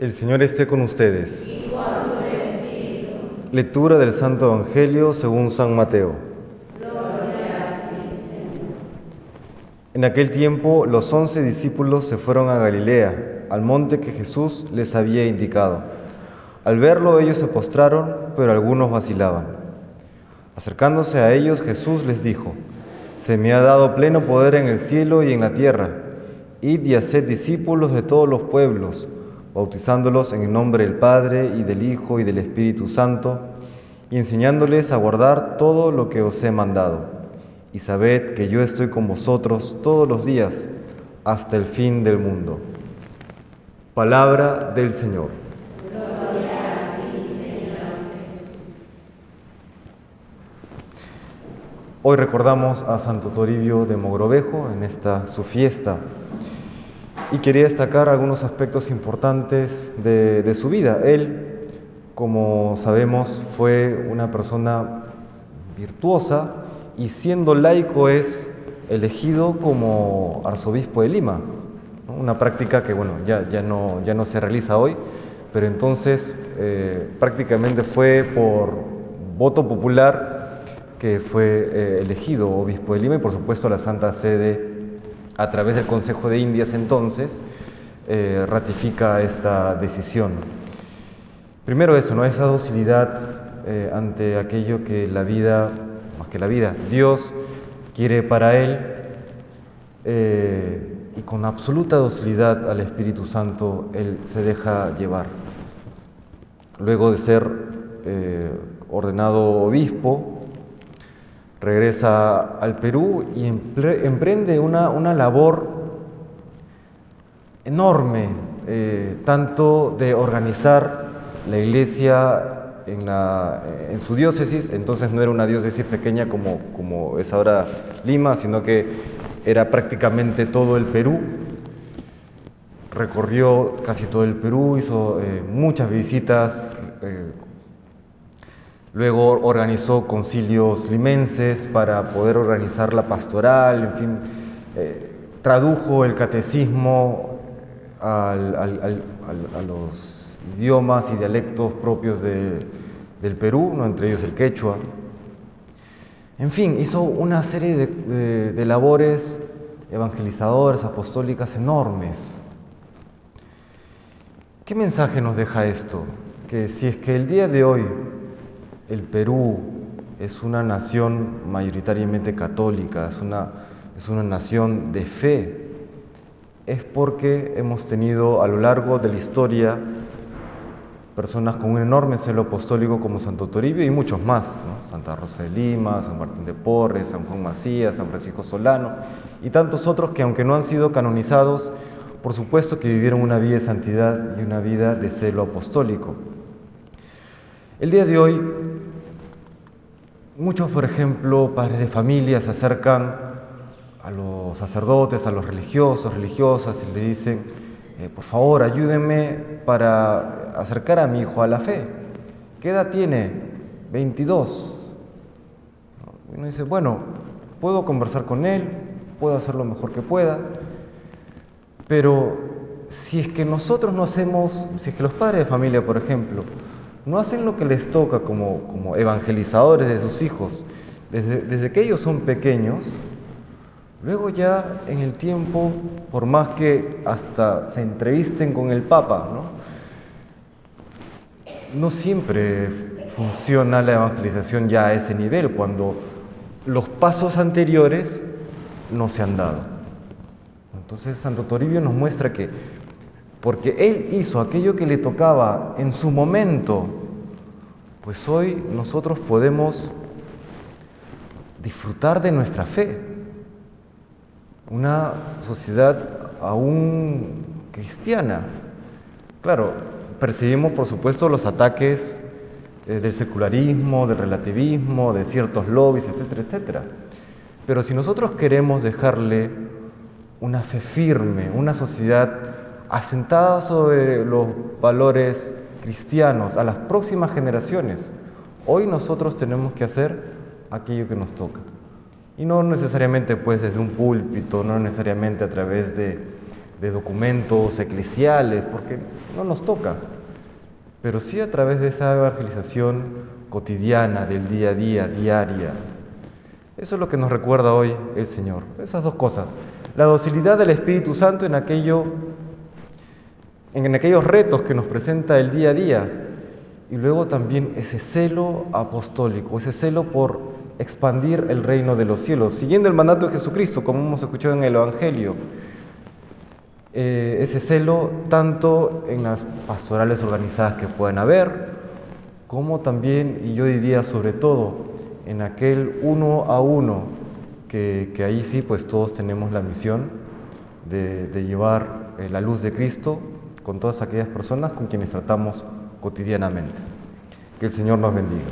El Señor esté con ustedes. Lectura del Santo Evangelio según San Mateo. En aquel tiempo los once discípulos se fueron a Galilea, al monte que Jesús les había indicado. Al verlo ellos se postraron, pero algunos vacilaban. Acercándose a ellos Jesús les dijo, Se me ha dado pleno poder en el cielo y en la tierra. Id y haced discípulos de todos los pueblos bautizándolos en el nombre del Padre y del Hijo y del Espíritu Santo, y enseñándoles a guardar todo lo que os he mandado. Y sabed que yo estoy con vosotros todos los días hasta el fin del mundo. Palabra del Señor. Hoy recordamos a Santo Toribio de Mogrovejo en esta su fiesta y quería destacar algunos aspectos importantes de, su vida. Él, como sabemos, fue una persona virtuosa y siendo laico es elegido como arzobispo de Lima, una práctica que bueno, ya, ya, no, ya no se realiza hoy, pero entonces eh, prácticamente fue por voto popular que fue eh, elegido obispo de Lima y por supuesto la Santa Sede a través del Consejo de Indias entonces, eh, ratifica esta decisión. Primero eso, ¿no? esa docilidad eh, ante aquello que la vida, más que la vida, Dios quiere para él eh, y con absoluta docilidad al Espíritu Santo él se deja llevar. Luego de ser ordenado obispo, regresa al Perú y emprende una, labor enorme, eh, tanto de organizar la iglesia en, su diócesis, entonces no era una diócesis pequeña como, como es ahora Lima, sino que era prácticamente todo el Perú. Recorrió casi todo el Perú, hizo eh, muchas visitas, eh, Luego organizó concilios limenses para poder organizar la pastoral, en fin, eh, tradujo el catecismo a los idiomas y dialectos propios del Perú, ¿no? entre ellos el quechua. En fin, hizo una serie de, de labores evangelizadoras, apostólicas enormes. ¿Qué mensaje nos deja esto? Que si es que el día de hoy el Perú es una nación mayoritariamente católica, es una, es una nación de fe, es porque hemos tenido a lo largo de la historia personas con un enorme celo apostólico como Santo Toribio y muchos más, Santa Rosa de Lima, San Martín de Porres, San Juan Macías, San Francisco Solano y tantos otros que aunque no han sido canonizados, por supuesto que vivieron una vida de santidad y una vida de celo apostólico. El día de hoy Muchos, por ejemplo, padres de familia se acercan a los sacerdotes, a los religiosos, religiosas y le dicen, eh, por favor, ayúdenme para acercar a mi hijo a la fe. ¿Qué edad tiene? 22. Y uno dice, bueno, puedo conversar con él, puedo hacer lo mejor que pueda, pero si es que nosotros no hacemos, si es que los padres de familia, por ejemplo, no hacen lo que les toca como, evangelizadores de sus hijos desde, que ellos son pequeños, luego ya en el tiempo, por más que hasta se entrevisten con el Papa, ¿no? no siempre funciona la evangelización ya a ese nivel, cuando los pasos anteriores no se han dado. Entonces Santo Toribio nos muestra que porque Él hizo aquello que le tocaba en su momento, pues hoy nosotros podemos disfrutar de nuestra fe. Una sociedad aún cristiana. Claro, percibimos por supuesto los ataques eh, del secularismo, del relativismo, de ciertos lobbies, etcétera, etcétera. Pero si nosotros queremos dejarle una fe firme, una sociedad asentada sobre los valores cristianos a las próximas generaciones, hoy nosotros tenemos que hacer aquello que nos toca. Y no necesariamente pues desde un púlpito, no necesariamente a través de, de documentos eclesiales, porque no nos toca, pero sí a través de esa evangelización cotidiana, del día a día, diaria. Eso es lo que nos recuerda hoy el Señor, esas dos cosas. La docilidad del Espíritu Santo en, aquello, en aquellos retos que nos presenta el día a día y luego también ese celo apostólico, ese celo por expandir el reino de los cielos, siguiendo el mandato de Jesucristo, como hemos escuchado en el Evangelio. Eh, ese celo tanto en las pastorales organizadas que pueden haber, como también, y yo diría sobre todo, en aquel uno a uno, que, ahí sí, pues todos tenemos la misión de, de llevar eh, la luz de Cristo con todas aquellas personas con quienes tratamos cotidianamente. Que el Señor nos bendiga.